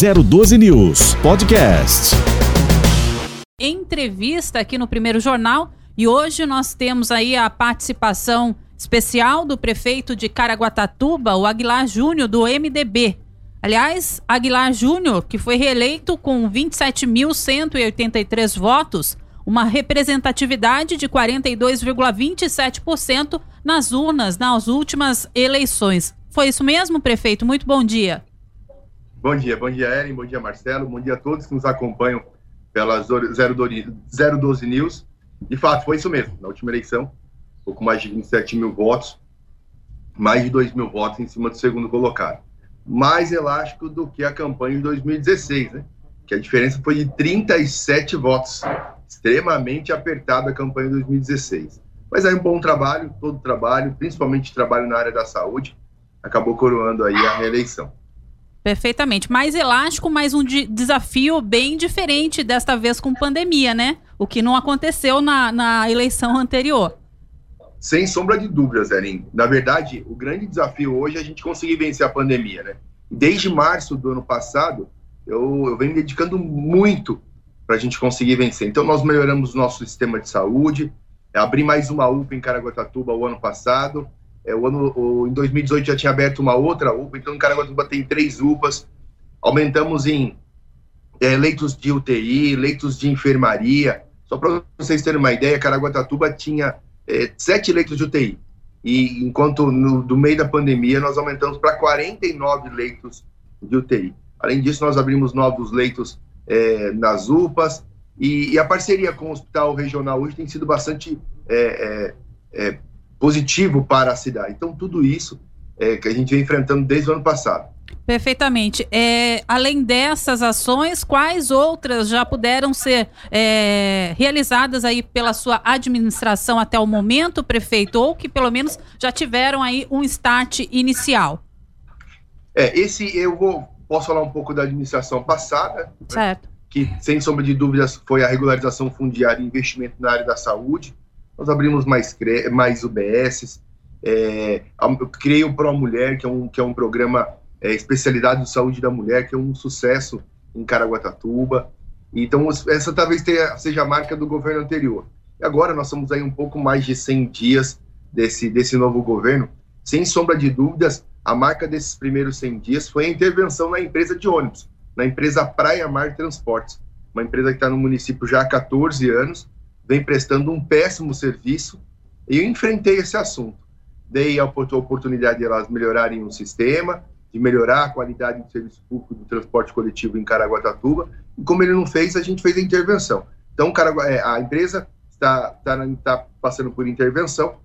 012 News Podcast. Entrevista aqui no primeiro jornal e hoje nós temos aí a participação especial do prefeito de Caraguatatuba, o Aguilar Júnior, do MDB. Aliás, Aguilar Júnior, que foi reeleito com 27.183 votos, uma representatividade de 42,27% nas urnas nas últimas eleições. Foi isso mesmo, prefeito? Muito bom dia. Bom dia, bom dia, Ellen, bom dia, Marcelo, bom dia a todos que nos acompanham pela 012 News. De fato, foi isso mesmo. Na última eleição, pouco mais de 27 mil votos, mais de 2 mil votos em cima do segundo colocado. Mais elástico do que a campanha de 2016, né? Que a diferença foi de 37 votos. Extremamente apertada a campanha de 2016. Mas aí um bom trabalho, todo trabalho, principalmente trabalho na área da saúde, acabou coroando aí a reeleição. Perfeitamente. Mais elástico, mas um de desafio bem diferente desta vez com pandemia, né? O que não aconteceu na, na eleição anterior. Sem sombra de dúvidas, Erin. Na verdade, o grande desafio hoje é a gente conseguir vencer a pandemia, né? Desde março do ano passado, eu, eu venho dedicando muito para a gente conseguir vencer. Então, nós melhoramos o nosso sistema de saúde, abri mais uma UPA em Caraguatatuba o ano passado, é, o ano, o, em 2018 já tinha aberto uma outra UPA, então em Caraguatatuba tem três UPAs. Aumentamos em é, leitos de UTI, leitos de enfermaria. Só para vocês terem uma ideia, Caraguatatuba tinha é, sete leitos de UTI. E enquanto no, do meio da pandemia nós aumentamos para 49 leitos de UTI. Além disso, nós abrimos novos leitos é, nas UPAs e, e, a parceria com o Hospital Regional hoje tem sido bastante é, é, é positivo para a cidade. Então, tudo isso é, que a gente vem enfrentando desde o ano passado. Perfeitamente. É, além dessas ações, quais outras já puderam ser é, realizadas aí pela sua administração até o momento, prefeito, ou que pelo menos já tiveram aí um start inicial? É, esse eu vou posso falar um pouco da administração passada, né, certo? Né, que sem sombra de dúvidas foi a regularização fundiária e investimento na área da saúde. Nós abrimos mais, mais UBSs, é, criei o Pro Mulher, que é um, que é um programa é, especialidade de saúde da mulher, que é um sucesso em Caraguatatuba. Então, essa talvez tenha, seja a marca do governo anterior. E agora nós estamos aí um pouco mais de 100 dias desse, desse novo governo. Sem sombra de dúvidas, a marca desses primeiros 100 dias foi a intervenção na empresa de ônibus, na empresa Praia Mar Transportes, uma empresa que está no município já há 14 anos vem prestando um péssimo serviço e eu enfrentei esse assunto. Dei a oportunidade de elas melhorarem o sistema, de melhorar a qualidade do serviço público do transporte coletivo em Caraguatatuba, e como ele não fez, a gente fez a intervenção. Então, é, a empresa está, está, está passando por intervenção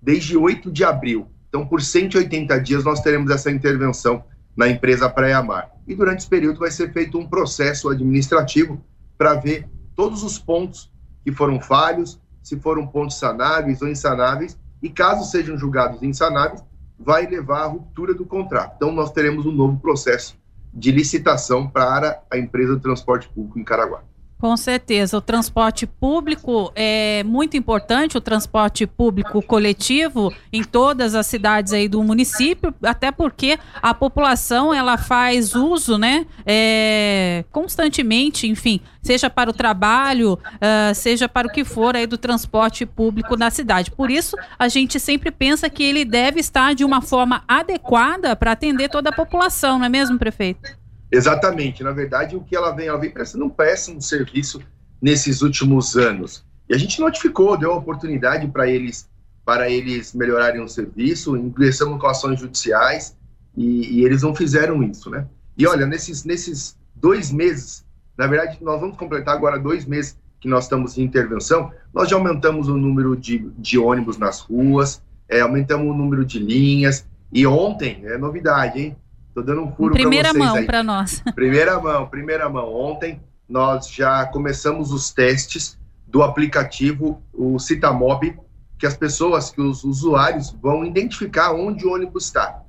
desde 8 de abril. Então, por 180 dias, nós teremos essa intervenção na empresa Praia Mar. E durante esse período vai ser feito um processo administrativo para ver todos os pontos que foram falhos, se foram pontos sanáveis ou insanáveis, e caso sejam julgados insanáveis, vai levar à ruptura do contrato. Então, nós teremos um novo processo de licitação para a empresa de transporte público em Caraguá. Com certeza, o transporte público é muito importante, o transporte público coletivo em todas as cidades aí do município, até porque a população ela faz uso, né, é, constantemente, enfim, seja para o trabalho, uh, seja para o que for aí do transporte público na cidade. Por isso, a gente sempre pensa que ele deve estar de uma forma adequada para atender toda a população, não é mesmo, prefeito? Exatamente. Na verdade, o que ela vem, ela vem prestando um péssimo serviço nesses últimos anos. E a gente notificou, deu oportunidade para eles para eles melhorarem o serviço, ingressamos com ações judiciais e, e, eles não fizeram isso, né? E olha, nesses, nesses dois meses, na verdade, nós vamos completar agora dois meses que nós estamos em intervenção, nós já aumentamos o número de, de ônibus nas ruas, é, aumentamos o número de linhas, e ontem, é novidade, hein? Tô dando um furo para Primeira mão para nós. Primeira mão, primeira mão. Ontem nós já começamos os testes do aplicativo, o Citamob, que as pessoas, que os usuários vão identificar onde o ônibus está.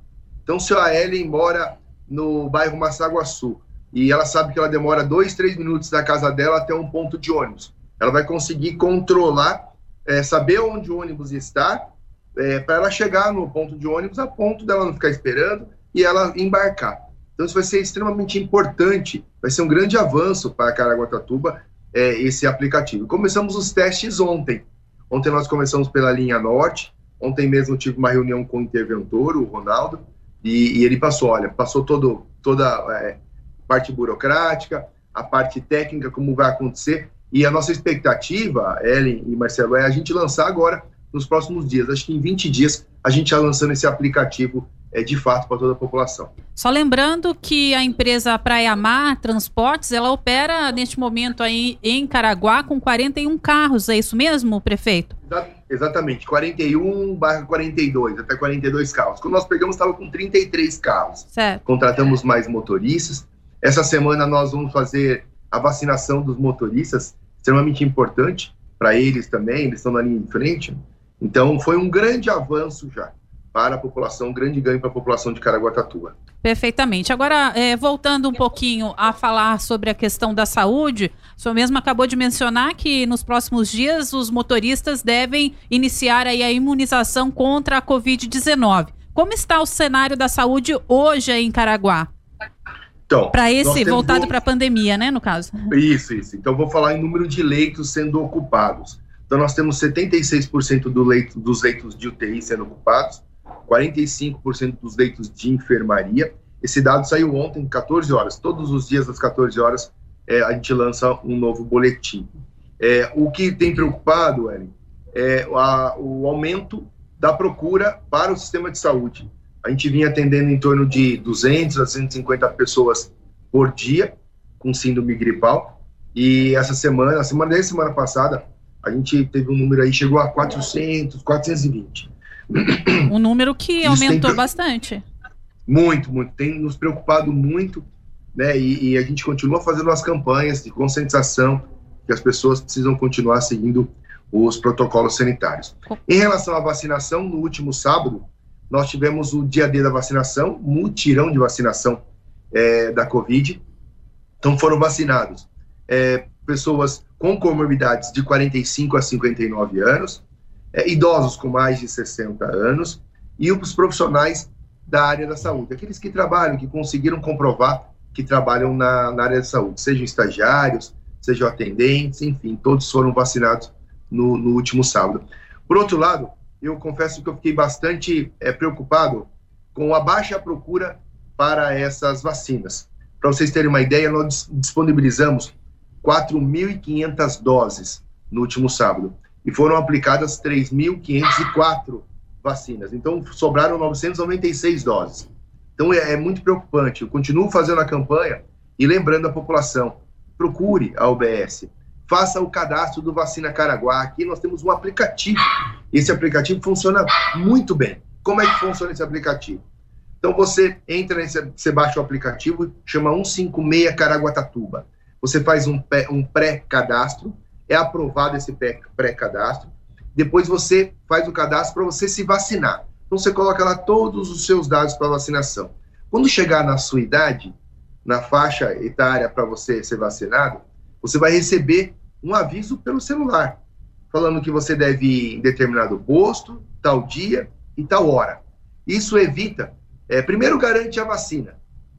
Então, se a Ellen mora no bairro Massaguaçu e ela sabe que ela demora dois, três minutos da casa dela até um ponto de ônibus, ela vai conseguir controlar, é, saber onde o ônibus está, é, para ela chegar no ponto de ônibus a ponto dela não ficar esperando e ela embarcar. Então isso vai ser extremamente importante, vai ser um grande avanço para Caraguatatuba é, esse aplicativo. Começamos os testes ontem. Ontem nós começamos pela linha norte, ontem mesmo tive uma reunião com o interventor, o Ronaldo, e, e ele passou, olha, passou todo, toda a é, parte burocrática, a parte técnica, como vai acontecer, e a nossa expectativa, Ellen e Marcelo, é a gente lançar agora nos próximos dias. Acho que em 20 dias a gente está lançando esse aplicativo é, de fato para toda a população. Só lembrando que a empresa Praia Mar Transportes, ela opera neste momento aí em Caraguá com 41 carros, é isso mesmo, prefeito? Exatamente, 41 barra 42, até 42 carros. Quando nós pegamos, estava com 33 carros. Certo. Contratamos mais motoristas. Essa semana nós vamos fazer a vacinação dos motoristas, extremamente importante para eles também, eles estão na linha de frente. Então, foi um grande avanço já para a população, um grande ganho para a população de Caraguatatuba. Perfeitamente. Agora, é, voltando um pouquinho a falar sobre a questão da saúde, o senhor mesmo acabou de mencionar que nos próximos dias os motoristas devem iniciar aí a imunização contra a Covid-19. Como está o cenário da saúde hoje em Caraguá? Então, para esse voltado para a pandemia, né, no caso? Isso, isso. Então vou falar em número de leitos sendo ocupados. Então nós temos 76% do leito, dos leitos de UTI sendo ocupados, 45% dos leitos de enfermaria. Esse dado saiu ontem, 14 horas. Todos os dias, às 14 horas, é, a gente lança um novo boletim. É, o que tem preocupado, Ellen, é a, o aumento da procura para o sistema de saúde. A gente vinha atendendo em torno de 200 a 150 pessoas por dia com síndrome gripal. E essa semana, a semana da semana passada, a gente teve um número aí, chegou a 400, 420. Um número que aumentou tem... bastante. Muito, muito. Tem nos preocupado muito, né? E, e, a gente continua fazendo as campanhas de conscientização que as pessoas precisam continuar seguindo os protocolos sanitários. Em relação à vacinação, no último sábado, nós tivemos o dia D da vacinação, mutirão de vacinação é, da Covid. Então foram vacinados é, pessoas com comorbidades de 45 a 59 anos, é, idosos com mais de 60 anos e os profissionais da área da saúde, aqueles que trabalham, que conseguiram comprovar que trabalham na, na área da saúde, sejam estagiários, sejam atendentes, enfim, todos foram vacinados no, no, último sábado. Por outro lado, eu confesso que eu fiquei bastante é, preocupado com a baixa procura para essas vacinas. Para vocês terem uma ideia, nós disponibilizamos 4.500 doses no último sábado e foram aplicadas 3.504 vacinas. Então, sobraram 996 doses. Então, é, é, muito preocupante. Eu continuo fazendo a campanha e lembrando a população: procure a UBS, faça o cadastro do Vacina Caraguá. Aqui nós temos um aplicativo. Esse aplicativo funciona muito bem. Como é que funciona esse aplicativo? Então, você entra nesse, você baixa o aplicativo, chama 156 Caraguatatuba. Você faz um, um pré-cadastro é aprovado esse pré-cadastro. Depois você faz o cadastro para você se vacinar. Então você coloca lá todos os seus dados para vacinação. Quando chegar na sua idade, na faixa etária para você ser vacinado, você vai receber um aviso pelo celular, falando que você deve ir em determinado posto, tal dia e tal hora. Isso evita, é, primeiro garante a vacina,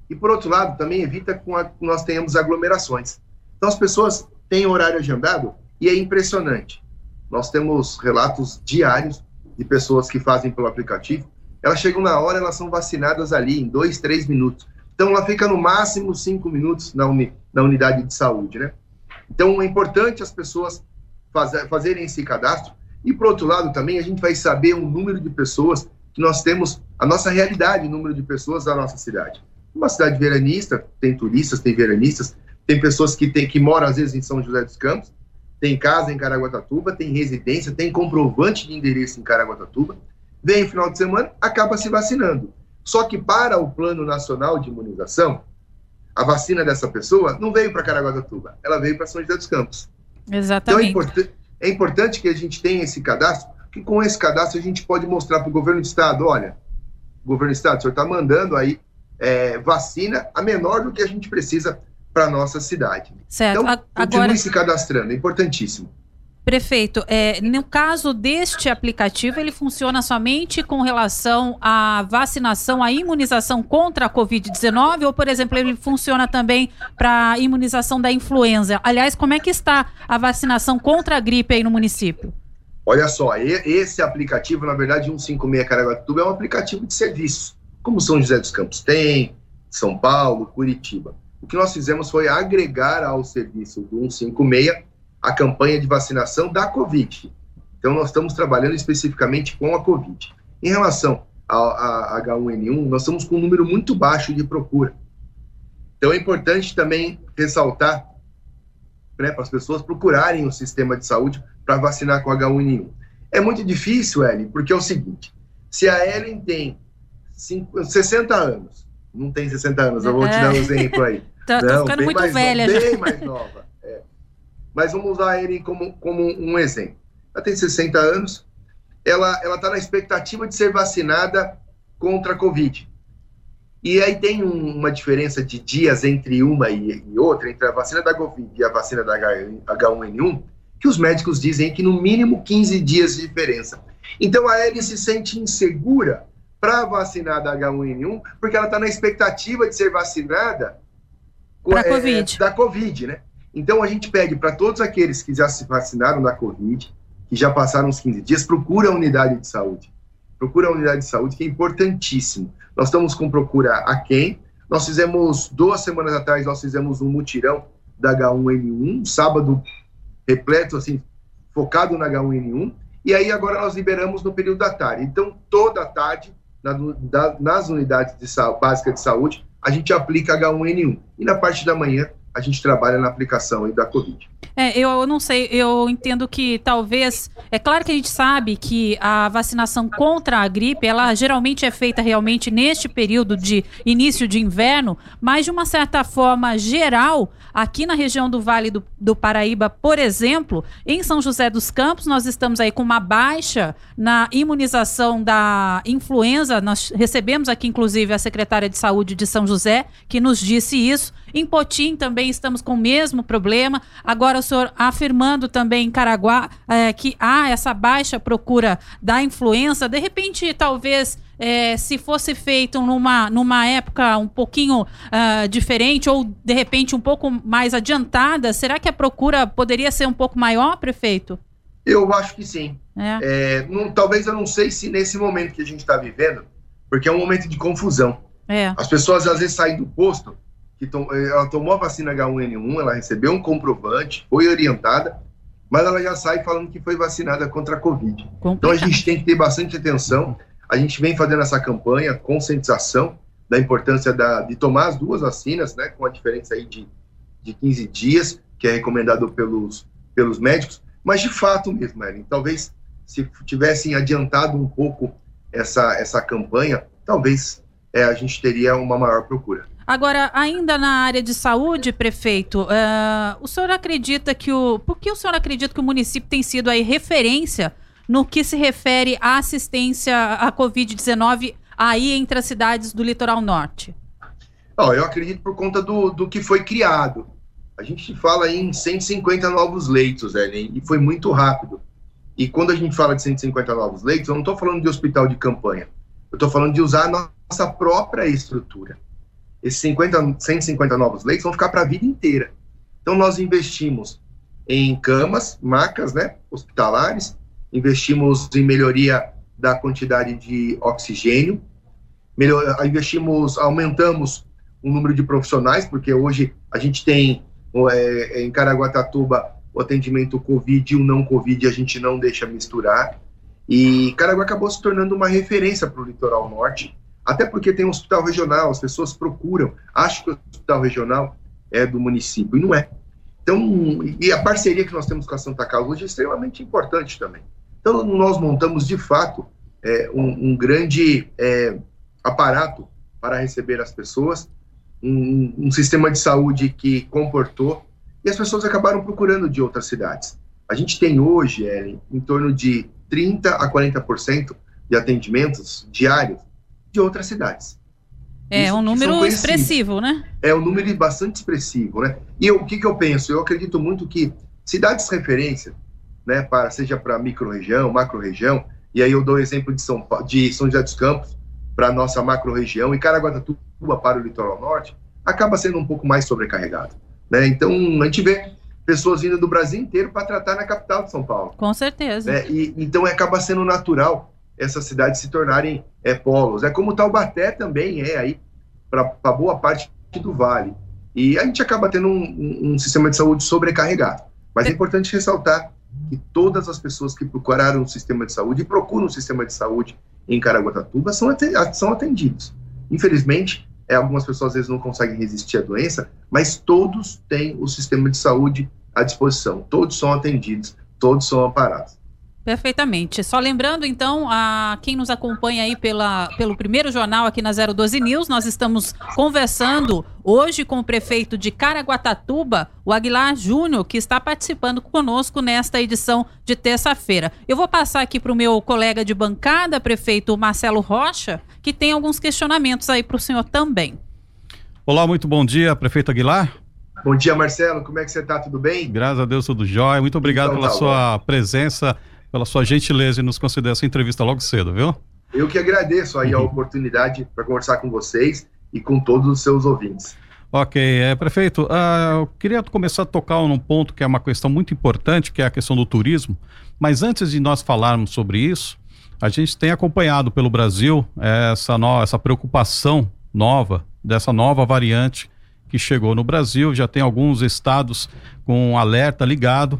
e por outro lado também evita que nós tenhamos aglomerações. Então as pessoas têm horário agendado, e é impressionante. Nós temos relatos diários de pessoas que fazem pelo aplicativo. Elas chegam na hora, elas são vacinadas ali em dois, três minutos. Então, ela fica no máximo cinco minutos na, uni, na unidade de saúde, né? Então, é importante as pessoas faz, fazerem esse cadastro. E, por outro lado, também a gente vai saber o número de pessoas que nós temos, a nossa realidade, o número de pessoas da nossa cidade. Uma cidade veranista, tem turistas, tem veranistas, tem pessoas que, tem, que moram, às vezes, em São José dos Campos, tem casa em Caraguatatuba, tem residência, tem comprovante de endereço em Caraguatatuba, vem no final de semana, acaba se vacinando. Só que para o Plano Nacional de Imunização, a vacina dessa pessoa não veio para Caraguatatuba, ela veio para São José dos Campos. Exatamente. Então é, import é importante que a gente tenha esse cadastro, que com esse cadastro a gente pode mostrar para o governo do estado, olha, governo do estado, o senhor está mandando aí é, vacina a menor do que a gente precisa para nossa cidade. Certo. Então, continue Agora... se cadastrando, é importantíssimo. Prefeito, é, no caso deste aplicativo, ele funciona somente com relação à vacinação, à imunização contra a Covid-19, ou, por exemplo, ele funciona também para a imunização da influenza? Aliás, como é que está a vacinação contra a gripe aí no município? Olha só, esse aplicativo, na verdade, 156 Caraguatatuba é um aplicativo de serviço, como São José dos Campos tem, São Paulo, Curitiba. O que nós fizemos foi agregar ao serviço do 156 a campanha de vacinação da Covid. Então, nós estamos trabalhando especificamente com a Covid. Em relação a, H1N1, nós estamos com um número muito baixo de procura. Então, é importante também ressaltar né, para as pessoas procurarem o sistema de saúde para vacinar com H1N1. É muito difícil, Ellen, porque é o seguinte: se a Ellen tem 5, 60 anos, não tem 60 anos, eu vou te dar um exemplo aí. Tô, tô ficando muito velha já. Bem mais nova mas vamos usar ele como, como um exemplo. Ela tem 60 anos, ela está na expectativa de ser vacinada contra a Covid. E aí tem um, uma diferença de dias entre uma e, e, outra, entre a vacina da Covid e a vacina da H1N1, que os médicos dizem que no mínimo 15 dias de diferença. Então a Ellie se sente insegura para vacinar da H1N1, porque ela está na expectativa de ser vacinada é, COVID. da Covid, né? Então, a gente pede para todos aqueles que já se vacinaram da Covid, que já passaram os 15 dias, procura a unidade de saúde. Procura a unidade de saúde, que é importantíssimo. Nós estamos com procura a quem? Nós fizemos, duas semanas atrás, nós fizemos um mutirão da H1N1, sábado repleto, assim, focado na H1N1, e aí agora nós liberamos no período da tarde. Então, toda a tarde, na, da, nas unidades de, básicas de saúde, a gente aplica H1N1. E na parte da manhã, a gente trabalha na aplicação da Covid. É, eu não sei, eu entendo que talvez. É claro que a gente sabe que a vacinação contra a gripe, ela geralmente é feita realmente neste período de início de inverno, mas de uma certa forma geral, aqui na região do Vale do, do Paraíba, por exemplo, em São José dos Campos, nós estamos aí com uma baixa na imunização da influenza. Nós recebemos aqui, inclusive, a secretária de saúde de São José, que nos disse isso. Em Potim também estamos com o mesmo problema. Agora o senhor afirmando também em Caraguá é, que há essa baixa procura da influenza. De repente, talvez é, se fosse feito numa, numa época um pouquinho uh, diferente ou de repente um pouco mais adiantada, será que a procura poderia ser um pouco maior, prefeito? Eu acho que sim. É. É, não, talvez eu não sei se nesse momento que a gente está vivendo, porque é um momento de confusão. É. As pessoas às vezes saem do posto que tom, eh, ela tomou a vacina H1N1, ela recebeu um comprovante, foi orientada, mas ela já sai falando que foi vacinada contra a Covid. Complicado. Então a gente tem que ter bastante atenção. A gente vem fazendo essa campanha, conscientização da importância da, de tomar as duas vacinas, né, com a diferença aí de, de 15 dias, que é recomendado pelos, pelos médicos, mas de fato mesmo, Ellen, talvez se tivessem adiantado um pouco essa, essa campanha, talvez é, a gente teria uma maior procura. Agora, ainda na área de saúde, prefeito, uh, o senhor acredita que o. Por que o senhor acredita que o município tem sido aí referência no que se refere à assistência à Covid-19 aí entre as cidades do litoral norte? Eu acredito por conta do, do que foi criado. A gente fala em 150 novos leitos, Ellen, e foi muito rápido. E quando a gente fala de 150 novos leitos, eu não estou falando de hospital de campanha. Eu estou falando de usar a nossa própria estrutura esses 50, 150 novos leitos vão ficar para a vida inteira. Então, nós investimos em camas, macas, né, hospitalares, investimos em melhoria da quantidade de oxigênio, melhor, investimos, aumentamos o número de profissionais, porque hoje a gente tem é, em Caraguatatuba o atendimento Covid e o não Covid, a gente não deixa misturar. E Caraguá acabou se tornando uma referência para o litoral norte, até porque tem um hospital regional, as pessoas procuram, acham que o hospital regional é do município, e não é. Então, e a parceria que nós temos com a Santa Casa hoje é extremamente importante também. Então, nós montamos, de fato, é, um, um, grande é, aparato para receber as pessoas, um, um, sistema de saúde que comportou, e as pessoas acabaram procurando de outras cidades. A gente tem hoje, Ellen, em torno de 30% a 40% de atendimentos diários de outras cidades. É Isso, um número expressivo, né? É um número bastante expressivo, né? E eu, o que, que eu penso? Eu acredito muito que cidades referência, né, para, seja para micro-região, macro-região, e aí eu dou o exemplo de São, Paulo, de São José dos Campos para a nossa macro-região e Caraguatatuba para o litoral norte, acaba sendo um pouco mais sobrecarregado. Né? Então, a gente vê pessoas vindo do Brasil inteiro para tratar na capital de São Paulo. Com certeza. Né? E, então, acaba sendo natural essas cidades se tornarem é, polos. É como Taubaté também é aí para boa parte do Vale. E a gente acaba tendo um, um, um sistema de saúde sobrecarregado. Mas é importante ressaltar que todas as pessoas que procuraram um sistema de saúde e procuram um sistema de saúde em Caraguatatuba são, são atendidos. Infelizmente, é, algumas pessoas às vezes não conseguem resistir à doença, mas todos têm o sistema de saúde à disposição, todos são atendidos, todos são amparados. Perfeitamente. Só lembrando, então, a quem nos acompanha aí pela, pelo primeiro jornal aqui na 012 News, nós estamos conversando hoje com o prefeito de Caraguatatuba, o Aguilar Júnior, que está participando conosco nesta edição de terça-feira. Eu vou passar aqui para o meu colega de bancada, prefeito Marcelo Rocha, que tem alguns questionamentos aí para o senhor também. Olá, muito bom dia, prefeito Aguilar. Bom dia, Marcelo. Como é que você está? Tudo bem? Graças a Deus, tudo jóia. Muito obrigado então, pela tá sua bom. presença pela sua gentileza e nos conceder essa entrevista logo cedo, viu? Eu que agradeço aí a uhum. oportunidade para conversar com vocês e com todos os seus ouvintes. Ok, é, prefeito, uh, eu queria começar a tocar num ponto que é uma questão muito importante, que é a questão do turismo, mas antes de nós falarmos sobre isso, a gente tem acompanhado pelo Brasil essa, no, essa preocupação nova, dessa nova variante que chegou no Brasil, já tem alguns estados com alerta ligado,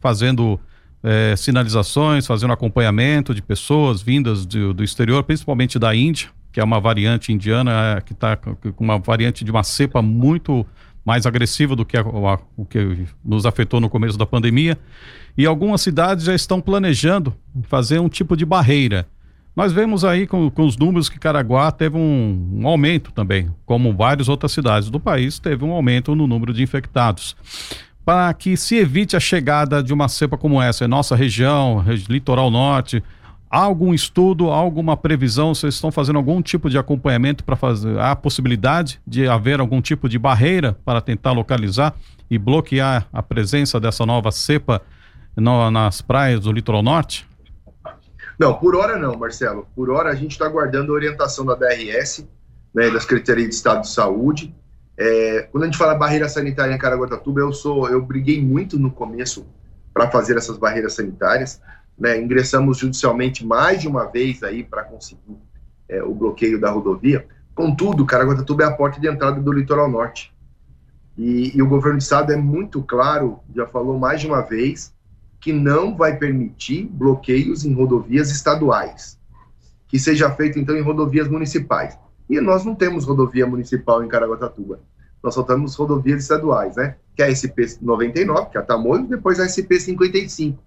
fazendo é, sinalizações, fazendo acompanhamento de pessoas vindas do, do, exterior, principalmente da Índia, que é uma variante indiana, é, que está com uma variante de uma cepa muito mais agressiva do que a, a, o que nos afetou no começo da pandemia. E algumas cidades já estão planejando fazer um tipo de barreira. Nós vemos aí com, com os números que Caraguá teve um, um, aumento também, como várias outras cidades do país, teve um aumento no número de infectados para que se evite a chegada de uma cepa como essa em nossa região, litoral norte? Há algum estudo, alguma previsão? Vocês estão fazendo algum tipo de acompanhamento para fazer? Há possibilidade de haver algum tipo de barreira para tentar localizar e bloquear a presença dessa nova cepa no, nas praias do litoral norte? Não, por hora não, Marcelo. Por hora a gente está aguardando a orientação da DRS, né, da Secretaria de Estado de Saúde, é, quando a gente fala barreira sanitária em Caraguatatuba, eu sou, eu briguei muito no começo para fazer essas barreiras sanitárias. Né? Ingressamos judicialmente mais de uma vez aí para conseguir é, o bloqueio da rodovia. Contudo, Caraguatatuba é a porta de entrada do litoral norte. E, e o governo do estado é muito claro, já falou mais de uma vez, que não vai permitir bloqueios em rodovias estaduais, que seja feito então em rodovias municipais. E nós não temos rodovia municipal em Caraguatatuba. Nós só temos rodovias estaduais, né? Que é a SP-99, que é a Tamoio, e depois a SP-55,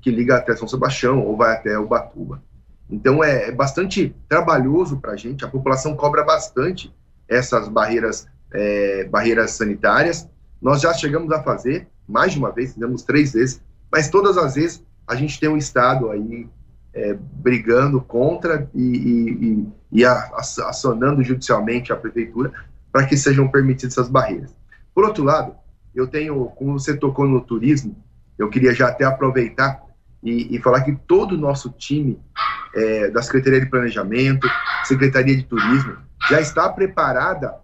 que liga até São Sebastião ou vai até Ubatuba. Então é, é bastante trabalhoso para a gente, a população cobra bastante essas barreiras, é, barreiras sanitárias. Nós já chegamos a fazer, mais de uma vez, fizemos três vezes, mas todas as vezes a gente tem um Estado aí é, brigando contra e, e, e, acionando judicialmente a prefeitura para que sejam permitidas essas barreiras. Por outro lado, eu tenho, como você tocou no turismo, eu queria já até aproveitar e, e falar que todo o nosso time é, da Secretaria de Planejamento, Secretaria de Turismo, já está preparada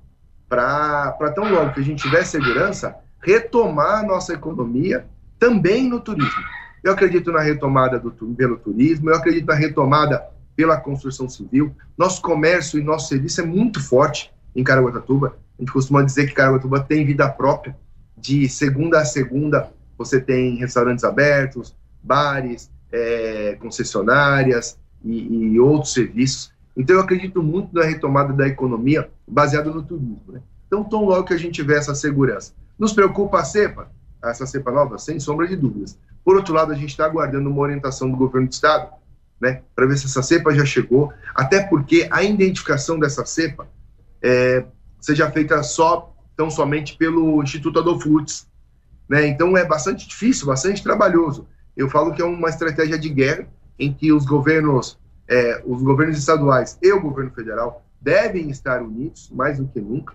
para tão logo que a gente tiver segurança, retomar a nossa economia também no turismo. Eu acredito na retomada do, pelo turismo, eu acredito na retomada pela construção civil. Nosso comércio e nosso serviço é muito forte em Caraguatatuba. A gente costuma dizer que Caraguatatuba tem vida própria. De segunda a segunda, você tem restaurantes abertos, bares, é, concessionárias e, e, outros serviços. Então, eu acredito muito na retomada da economia baseada no turismo. Né? Então, tão logo que a gente tiver essa segurança. Nos preocupa a cepa? Essa cepa nova? Sem sombra de dúvidas. Por outro lado, a gente está aguardando uma orientação do governo do estado, né, para ver se essa cepa já chegou, até porque a identificação dessa cepa é, seja feita só, tão somente pelo Instituto Adolfo Lutz, né, então é bastante difícil, bastante trabalhoso. Eu falo que é uma estratégia de guerra em que os governos, é, os governos estaduais e o governo federal devem estar unidos mais do que nunca,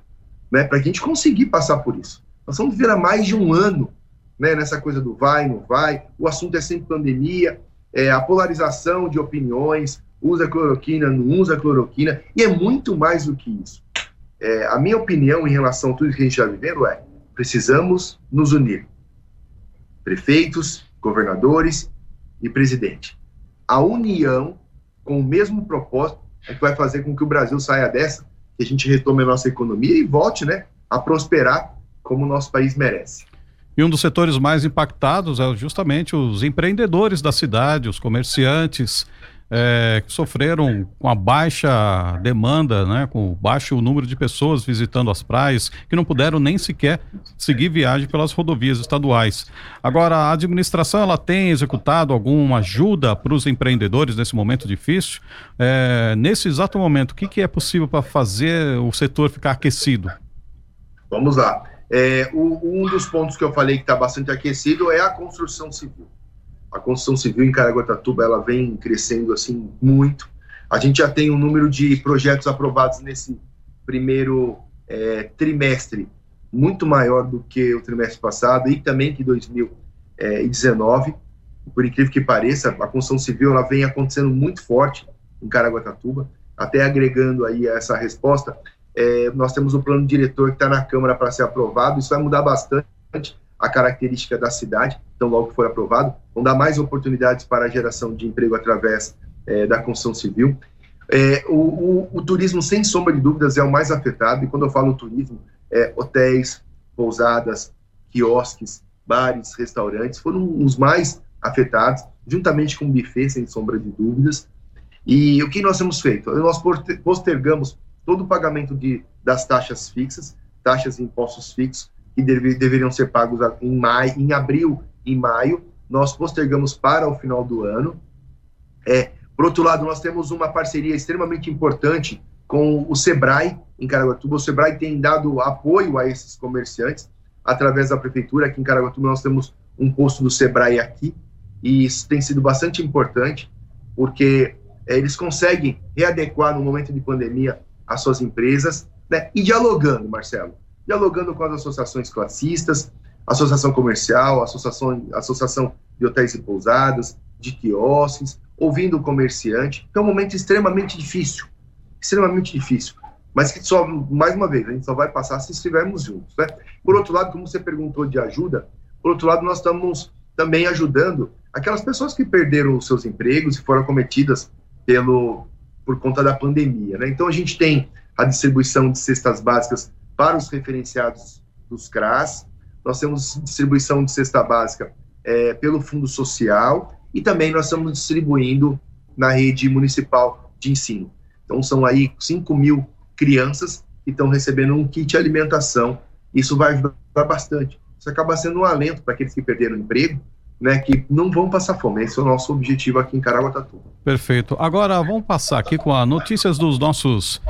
né, para a gente conseguir passar por isso. Nós vamos viver há mais de um ano né, nessa coisa do vai, não vai, o assunto é sempre pandemia, é, a polarização de opiniões, usa cloroquina, não usa cloroquina, e é muito mais do que isso. É, a minha opinião em relação a tudo que a gente está vivendo é: precisamos nos unir. Prefeitos, governadores e presidente. A união com o mesmo propósito é que vai fazer com que o Brasil saia dessa, que a gente retome a nossa economia e volte né, a prosperar como o nosso país merece. E um dos setores mais impactados é justamente os empreendedores da cidade, os comerciantes, é, que sofreram com a baixa demanda, né, com o baixo número de pessoas visitando as praias, que não puderam nem sequer seguir viagem pelas rodovias estaduais. Agora, a administração ela tem executado alguma ajuda para os empreendedores nesse momento difícil? É, nesse exato momento, o que, que é possível para fazer o setor ficar aquecido? Vamos lá. É, o, um dos pontos que eu falei que está bastante aquecido é a construção civil. A construção civil em Caraguatatuba ela vem crescendo assim muito. A gente já tem um número de projetos aprovados nesse primeiro é, trimestre muito maior do que o trimestre passado e também que 2019. Por incrível que pareça, a construção civil ela vem acontecendo muito forte em Caraguatatuba. Até agregando aí essa resposta, é, nós temos o plano diretor que está na Câmara para ser aprovado. Isso vai mudar bastante a característica da cidade. Então, logo que for aprovado, vão dar mais oportunidades para a geração de emprego através é, da construção civil. É, o, o, o, turismo, sem sombra de dúvidas, é o mais afetado. E quando eu falo turismo, é, hotéis, pousadas, quiosques, bares, restaurantes foram os mais afetados, juntamente com o buffet, sem sombra de dúvidas. E o que nós temos feito? Nós postergamos todo o pagamento de, das taxas fixas, taxas e impostos fixos, que deve, deveriam ser pagos em, maio, em abril e maio, nós postergamos para o final do ano. É, por outro lado, nós temos uma parceria extremamente importante com o Sebrae em Caraguatatuba. O Sebrae tem dado apoio a esses comerciantes através da prefeitura. Aqui em Caraguatatuba nós temos um posto do Sebrae aqui e isso tem sido bastante importante porque é, eles conseguem readequar no momento de pandemia as suas empresas, né? E dialogando, Marcelo, dialogando com as associações classistas, associação comercial, associação, associação de hotéis e pousadas, de quiosques, ouvindo o comerciante. É um momento extremamente difícil, extremamente difícil, mas que só, mais uma vez, a gente só vai passar se estivermos juntos, né? Por outro lado, como você perguntou de ajuda, por outro lado, nós estamos também ajudando aquelas pessoas que perderam os seus empregos e foram acometidas pelo, por conta da pandemia. Né? Então, a gente tem a distribuição de cestas básicas para os referenciados dos CRAS, nós temos distribuição de cesta básica é, pelo Fundo Social e também nós estamos distribuindo na rede municipal de ensino. Então, são aí 5 mil crianças que estão recebendo um kit alimentação. Isso vai ajudar bastante. Isso acaba sendo um alento para aqueles que perderam o emprego, né, que não vão passar fome. Esse é o nosso objetivo aqui em Caraguatatuba. Perfeito. Agora vamos passar aqui com as notícias dos nossos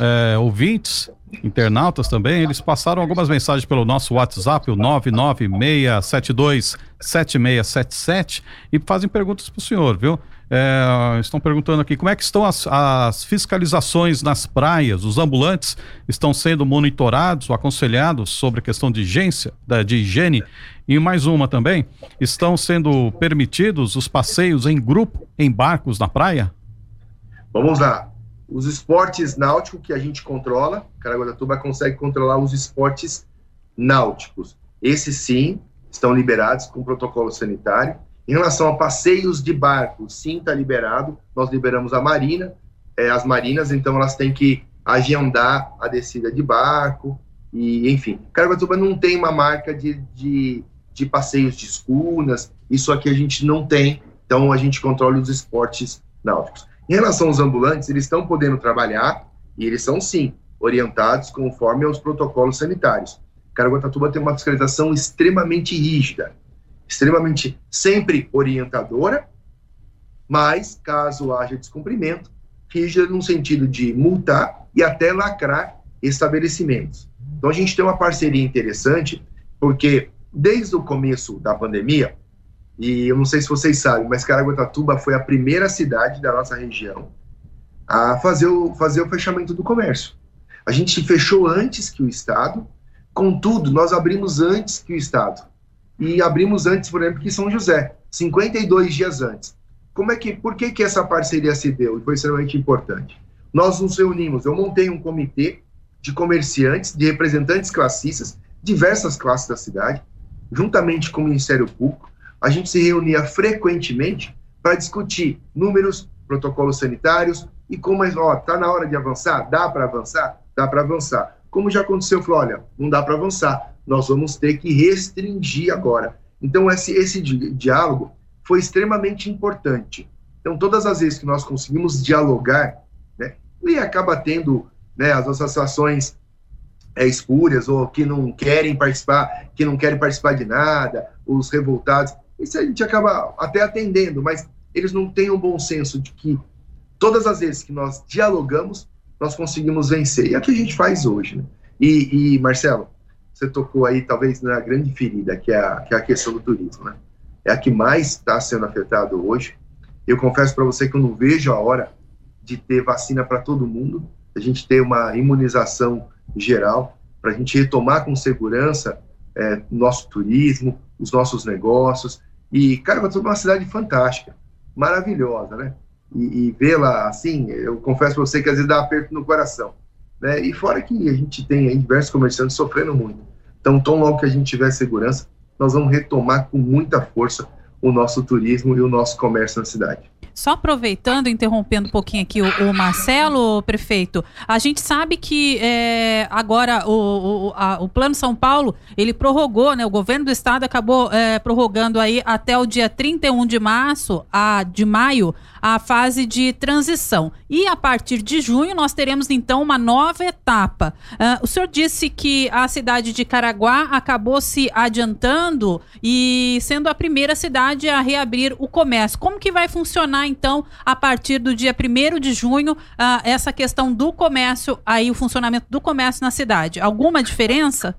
é, ouvintes, internautas também. Eles passaram algumas mensagens pelo nosso WhatsApp, o 996727677, e fazem perguntas para o senhor, viu? É, estão perguntando aqui como é que estão as, as, fiscalizações nas praias. Os ambulantes estão sendo monitorados ou aconselhados sobre a questão de, higiência, de higiene. E mais uma também, estão sendo permitidos os passeios em grupo em barcos na praia? Vamos lá. Os esportes náuticos que a gente controla, Caraguatatuba consegue controlar os esportes náuticos. Esses sim estão liberados com protocolo sanitário em relação a passeios de barco, sim, está liberado. Nós liberamos a marina, é, as marinas, então elas têm que agendar a descida de barco, e enfim. Caraguatatuba não tem uma marca de, de, de passeios de escunas, isso aqui a gente não tem, então a gente controla os esportes náuticos. Em relação aos ambulantes, eles estão podendo trabalhar, e eles são sim orientados conforme aos protocolos sanitários. Caraguatatuba tem uma fiscalização extremamente rígida extremamente sempre orientadora, mas caso haja descumprimento, rígida no sentido de multar e até lacrar estabelecimentos. Então a gente tem uma parceria interessante, porque desde o começo da pandemia, e eu não sei se vocês sabem, mas Caraguatatuba foi a primeira cidade da nossa região a fazer o, fazer o fechamento do comércio. A gente fechou antes que o Estado, contudo, nós abrimos antes que o Estado. E abrimos antes, por exemplo, que São José, 52 dias antes. Como é que, por que, que essa parceria se deu e foi extremamente importante? Nós nos reunimos, eu montei um comitê de comerciantes, de representantes classistas, diversas classes da cidade, juntamente com o Ministério Público, a gente se reunia frequentemente para discutir números, protocolos sanitários e como, ó, tá na hora de avançar? Dá para avançar? Dá para avançar. Como já aconteceu, falou, olha, não dá para avançar, nós vamos ter que restringir agora. Então, esse, esse di diálogo foi extremamente importante. Então, todas as vezes que nós conseguimos dialogar, né, e acaba tendo né, as associações é, espúrias ou que não querem participar, que não querem participar de nada, os revoltados, isso a gente acaba até atendendo, mas eles não têm um bom senso de que todas as vezes que nós dialogamos, nós conseguimos vencer. E é o que a gente faz hoje. Né? E, e, Marcelo, você tocou aí talvez na grande ferida, que é a, que é a questão do turismo. Né? É a que mais está sendo afetado hoje. Eu confesso para você que eu não vejo a hora de ter vacina para todo mundo, a gente ter uma imunização geral, para a gente retomar com segurança é, nosso turismo, os nossos negócios. E, cara, é uma cidade fantástica, maravilhosa, né? e, e vê-la assim, eu confesso para você que às vezes dá aperto no coração. Né? E fora que a gente tem aí diversos comerciantes sofrendo muito. Então, tão logo que a gente tiver segurança, nós vamos retomar com muita força o nosso turismo e o nosso comércio na cidade. Só aproveitando, interrompendo um pouquinho aqui o, o Marcelo, prefeito, a gente sabe que é, agora o, o, a, o, Plano São Paulo, ele prorrogou, né? O governo do estado acabou é, prorrogando aí até o dia 31 de março, a, de maio, a fase de transição. E a partir de junho nós teremos então uma nova etapa. Uh, o senhor disse que a cidade de Caraguá acabou se adiantando e sendo a primeira cidade a reabrir o comércio. Como que vai funcionar então a partir do dia 1 de junho uh, essa questão do comércio, aí o funcionamento do comércio na cidade? Alguma diferença?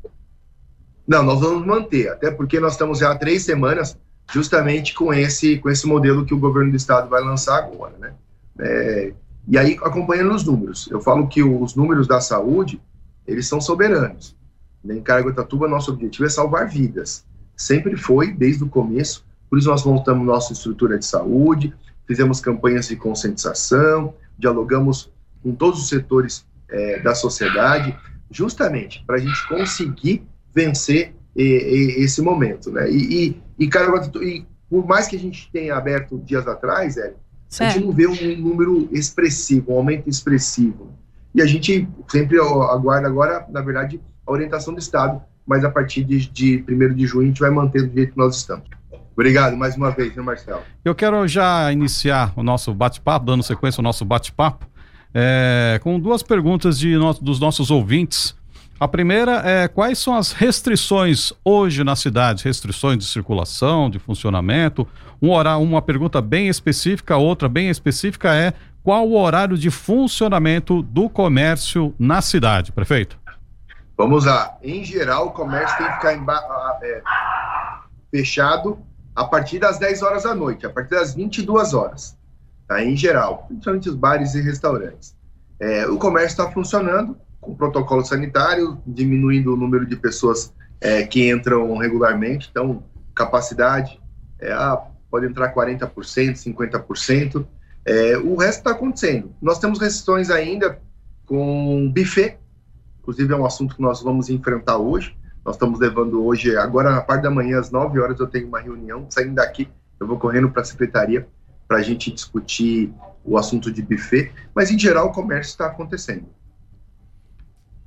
Não, nós vamos manter, até porque nós estamos já há três semanas justamente com esse, com esse modelo que o governo do estado vai lançar agora, né? É, e aí, acompanhando os números, eu falo que os números da saúde, eles são soberanos. Em Caraguatatuba, nosso objetivo é salvar vidas. Sempre foi, desde o começo, por isso nós montamos nossa estrutura de saúde, fizemos campanhas de conscientização, dialogamos com todos os setores é, da sociedade, justamente para a gente conseguir vencer e, e, esse momento, né? E, e, e, e, por mais que a gente tenha aberto dias atrás, é, a gente não vê um número expressivo, um aumento expressivo. E a gente sempre aguarda agora, na verdade, a orientação do Estado, mas a partir de, de 1 de junho a gente vai manter do jeito que nós estamos. Obrigado mais uma vez, né, Marcelo? Eu quero já iniciar o nosso bate-papo, dando sequência ao nosso bate-papo, é, com duas perguntas de no, dos nossos ouvintes. A primeira é quais são as restrições hoje na cidade, restrições de circulação, de funcionamento. Um horário, uma pergunta bem específica, outra bem específica é qual o horário de funcionamento do comércio na cidade, prefeito? Vamos lá. Em geral, o comércio tem que ficar é, fechado a partir das 10 horas da noite, a partir das 22 horas. Tá? Em geral, principalmente os bares e restaurantes. É, o comércio está funcionando, com protocolo sanitário, diminuindo o número de pessoas é, que entram regularmente. Então, capacidade, é, ah, pode entrar 40%, 50%. É, o resto está acontecendo. Nós temos restrições ainda com buffet, inclusive é um assunto que nós vamos enfrentar hoje. Nós estamos levando hoje, agora na parte da manhã, às 9 horas, eu tenho uma reunião. Saindo daqui, eu vou correndo para a secretaria para a gente discutir o assunto de buffet, mas em geral o comércio está acontecendo.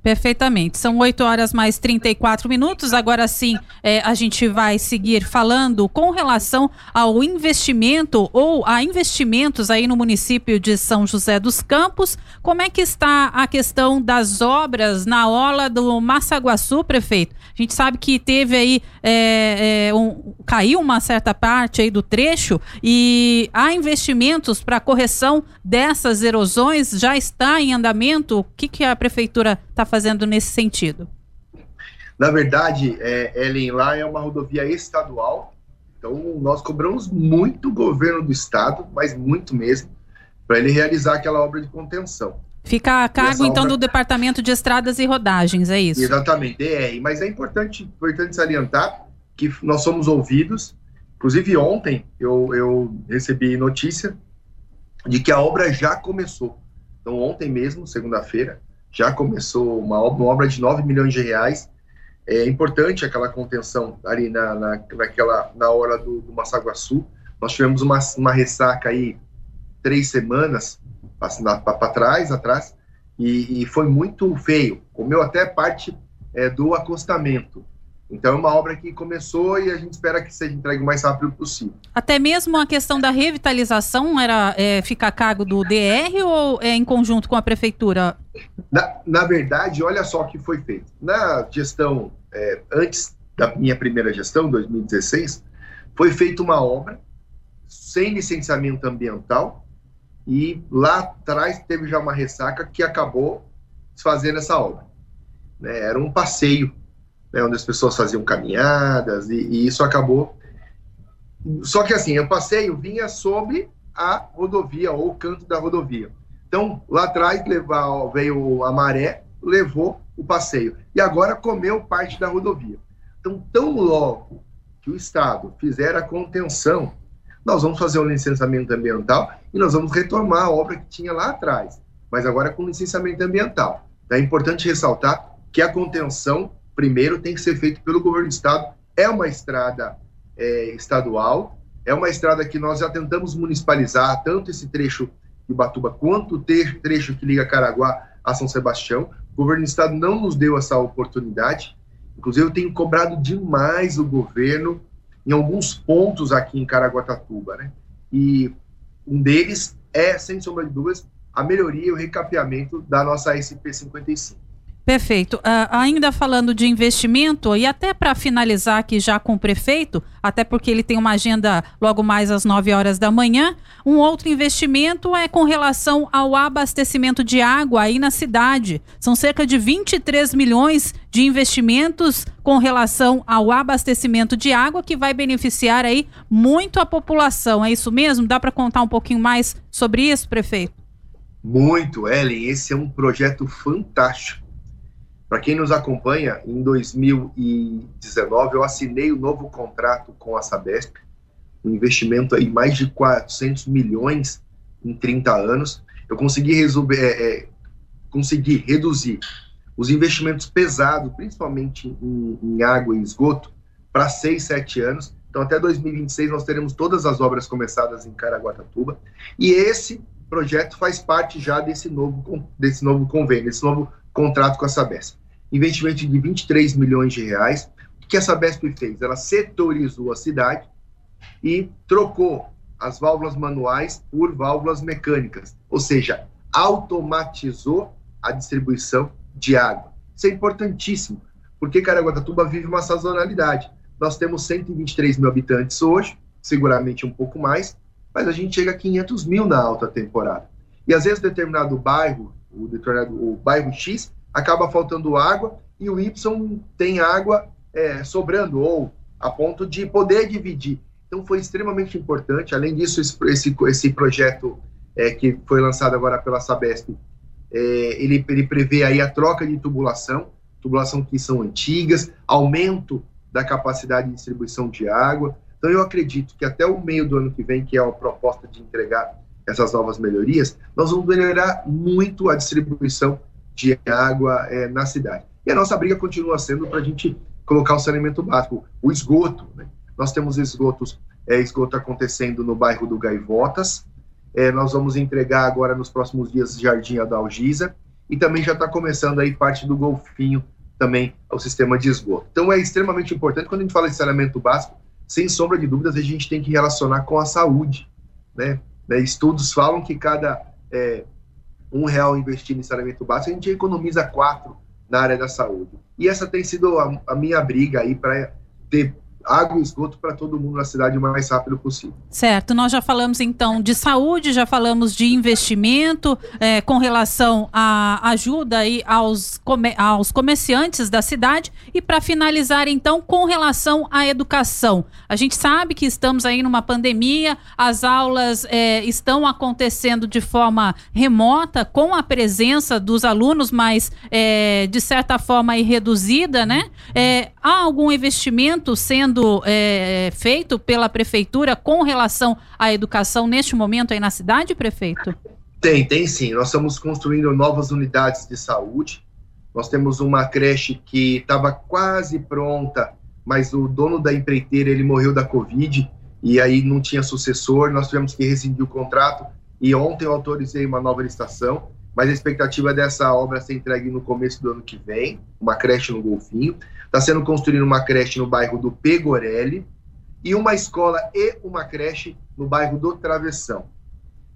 Perfeitamente. São 8 horas mais 34 minutos. Agora sim, é, a gente vai seguir falando com relação ao investimento ou a investimentos aí no município de São José dos Campos. Como é que está a questão das obras na ola do Massaguaçu, prefeito? A gente sabe que teve aí, é, é, um, caiu uma certa parte aí do trecho e há investimentos para correção dessas erosões, já está em andamento? O que, que a prefeitura está fazendo nesse sentido? Na verdade, é, Ellen, lá é uma rodovia estadual, então nós cobramos muito o governo do estado, mas muito mesmo, para ele realizar aquela obra de contenção. Fica a cargo, então, obra... do Departamento de Estradas e Rodagens, é isso? Exatamente, DR. Mas é importante, importante salientar que nós somos ouvidos. Inclusive, ontem eu, eu recebi notícia de que a obra já começou. Então, ontem mesmo, segunda-feira, já começou uma obra, de 9 milhões de reais. É importante aquela contenção ali na, na, naquela, na hora do, do Massaguaçu. Nós tivemos uma, uma ressaca aí três semanas para trás, atrás, e, e, foi muito feio. Comeu até parte é, do acostamento. Então é uma obra que começou e a gente espera que seja entregue o mais rápido possível. Até mesmo a questão da revitalização era é, a cargo do DR ou é em conjunto com a prefeitura? Na, na verdade, olha só o que foi feito. Na gestão, é, antes da minha primeira gestão, 2016, foi feita uma obra sem licenciamento ambiental e lá atrás teve já uma ressaca que acabou fazendo essa obra. Né? Era um passeio né, onde as pessoas faziam caminhadas, e, e, isso acabou. Só que assim, o passeio vinha sobre a rodovia, ou o canto da rodovia. Então, lá atrás levar, veio a maré, levou o passeio. E agora comeu parte da rodovia. Então, tão logo que o Estado fizer a contenção, nós vamos fazer um licenciamento ambiental e nós vamos retomar a obra que tinha lá atrás, mas agora com licenciamento ambiental. É importante ressaltar que a contenção primeiro tem que ser feito pelo governo do estado. É uma estrada é, estadual, é uma estrada que nós já tentamos municipalizar, tanto esse trecho de Batuba quanto o trecho que liga Caraguá a São Sebastião. O governo do estado não nos deu essa oportunidade. Inclusive, eu tenho cobrado demais o governo em alguns pontos aqui em Caraguatatuba, né? E um deles é, sem sombra de dúvidas, a melhoria e o recapeamento da nossa SP55. Perfeito. Uh, ainda falando de investimento, e até para finalizar aqui já com o prefeito, até porque ele tem uma agenda logo mais às 9 horas da manhã, um outro investimento é com relação ao abastecimento de água aí na cidade. São cerca de 23 milhões de investimentos com relação ao abastecimento de água que vai beneficiar aí muito a população. É isso mesmo? Dá para contar um pouquinho mais sobre isso, prefeito? Muito, Ellen. Esse é um projeto fantástico para quem nos acompanha, em 2019 eu assinei o um novo contrato com a Sabesp, um investimento aí mais de 400 milhões em 30 anos. Eu consegui, resolver, é, é, consegui reduzir os investimentos pesados, principalmente em, em água e esgoto, para 6, 7 anos. Então, até 2026, nós teremos todas as obras começadas em Caraguatatuba. E esse projeto faz parte já desse novo, desse novo convênio, desse novo contrato com a Sabesp investimento de 23 milhões de reais. O que a Sabesp fez? Ela setorizou a cidade e trocou as válvulas manuais por válvulas mecânicas, ou seja, automatizou a distribuição de água. Isso é importantíssimo, porque Caraguatatuba vive uma sazonalidade. Nós temos 123 mil habitantes hoje, seguramente um pouco mais, mas a gente chega a 500 mil na alta temporada. E às vezes determinado bairro, o, determinado, o bairro X, acaba faltando água e o Y tem água é, sobrando ou a ponto de poder dividir. Então foi extremamente importante. Além disso, esse, esse projeto é, que foi lançado agora pela Sabesp, é, ele, ele prevê aí a troca de tubulação, tubulação que são antigas, aumento da capacidade de distribuição de água. Então eu acredito que até o meio do ano que vem, que é a proposta de entregar essas novas melhorias, nós vamos melhorar muito a distribuição de água é, na cidade. E a nossa briga continua sendo para a gente colocar o saneamento básico, o esgoto. Né? Nós temos esgotos, é, esgoto acontecendo no bairro do Gaivotas, é, nós vamos entregar agora nos próximos dias Jardim Adalgisa, e também já está começando aí parte do Golfinho também o sistema de esgoto. Então é extremamente importante, quando a gente fala de saneamento básico, sem sombra de dúvidas, a gente tem que relacionar com a saúde. Né? Né estudos falam que cada é, um real investido em saneamento básico, a gente economiza quatro na área da saúde. E essa tem sido a, a minha briga aí para ter água e esgoto para todo mundo na cidade o mais rápido possível. Certo, nós já falamos então de saúde, já falamos de investimento é, com relação à ajuda aí aos, come aos comerciantes da cidade e para finalizar então com relação à educação. A gente sabe que estamos aí numa pandemia, as aulas é, estão acontecendo de forma remota com a presença dos alunos, mas é, de certa forma aí reduzida, né? É, há algum investimento sendo sendo é, feito pela prefeitura com relação à educação neste momento aí na cidade, prefeito? Tem, tem sim. Nós estamos construindo novas unidades de saúde. Nós temos uma creche que estava quase pronta, mas o dono da empreiteira ele morreu da Covid e aí não tinha sucessor. Nós tivemos que rescindir o contrato e ontem eu autorizei uma nova licitação mas a expectativa é dessa obra ser entregue no começo do ano que vem, uma creche no Golfinho. Está sendo construída uma creche no bairro do Pegorelli e uma escola e uma creche no bairro do Travessão.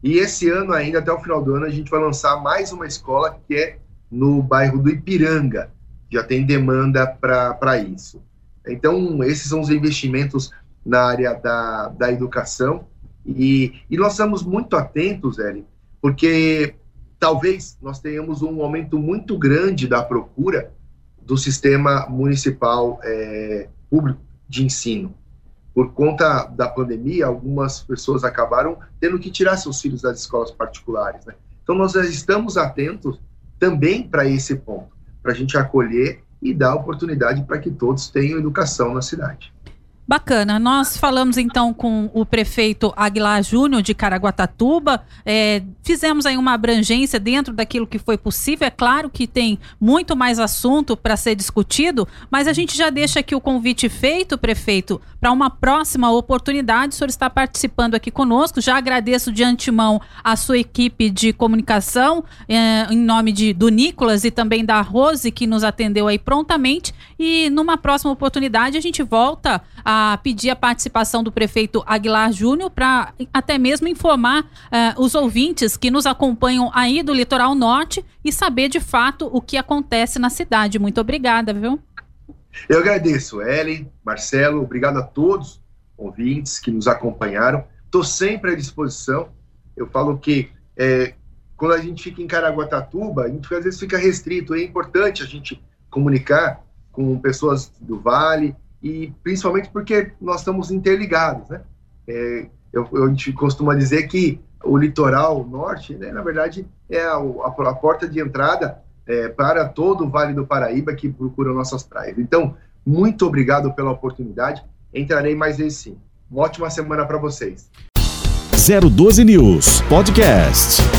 E esse ano ainda, até o final do ano, a gente vai lançar mais uma escola que é no bairro do Ipiranga. Já tem demanda para isso. Então, esses são os investimentos na área da, da educação. E, e nós estamos muito atentos, Eli, porque talvez nós tenhamos um aumento muito grande da procura do sistema municipal é, público de ensino. Por conta da pandemia, algumas pessoas acabaram tendo que tirar seus filhos das escolas particulares. Né? Então, nós estamos atentos também para esse ponto, para a gente acolher e dar oportunidade para que todos tenham educação na cidade. Bacana. Nós falamos então com o prefeito Aguilar Júnior de Caraguatatuba. É, fizemos aí uma abrangência dentro daquilo que foi possível. É claro que tem muito mais assunto para ser discutido, mas a gente já deixa aqui o convite feito, prefeito, para uma próxima oportunidade. O senhor está participando aqui conosco. Já agradeço de antemão a sua equipe de comunicação, é, em nome de, do Nicolas e também da Rose, que nos atendeu aí prontamente. E numa próxima oportunidade a gente volta a pedir a participação do prefeito Aguilar Júnior para até mesmo informar uh, os ouvintes que nos acompanham aí do litoral norte e saber de fato o que acontece na cidade. Muito obrigada, viu? Eu agradeço, Ellen, Marcelo, obrigado a todos ouvintes que nos acompanharam. Estou sempre à disposição. Eu falo que é, quando a gente fica em Caraguatatuba, a gente às vezes fica restrito. É importante a gente comunicar com pessoas do Vale, e principalmente porque nós estamos interligados, né? É, eu, eu, a gente costuma dizer que o litoral norte, né, na verdade, é a, a, a porta de entrada é, para todo o Vale do Paraíba que procura nossas praias. Então, muito obrigado pela oportunidade. Entrarei mais vezes sim. Uma ótima semana para vocês. 012 News Podcast.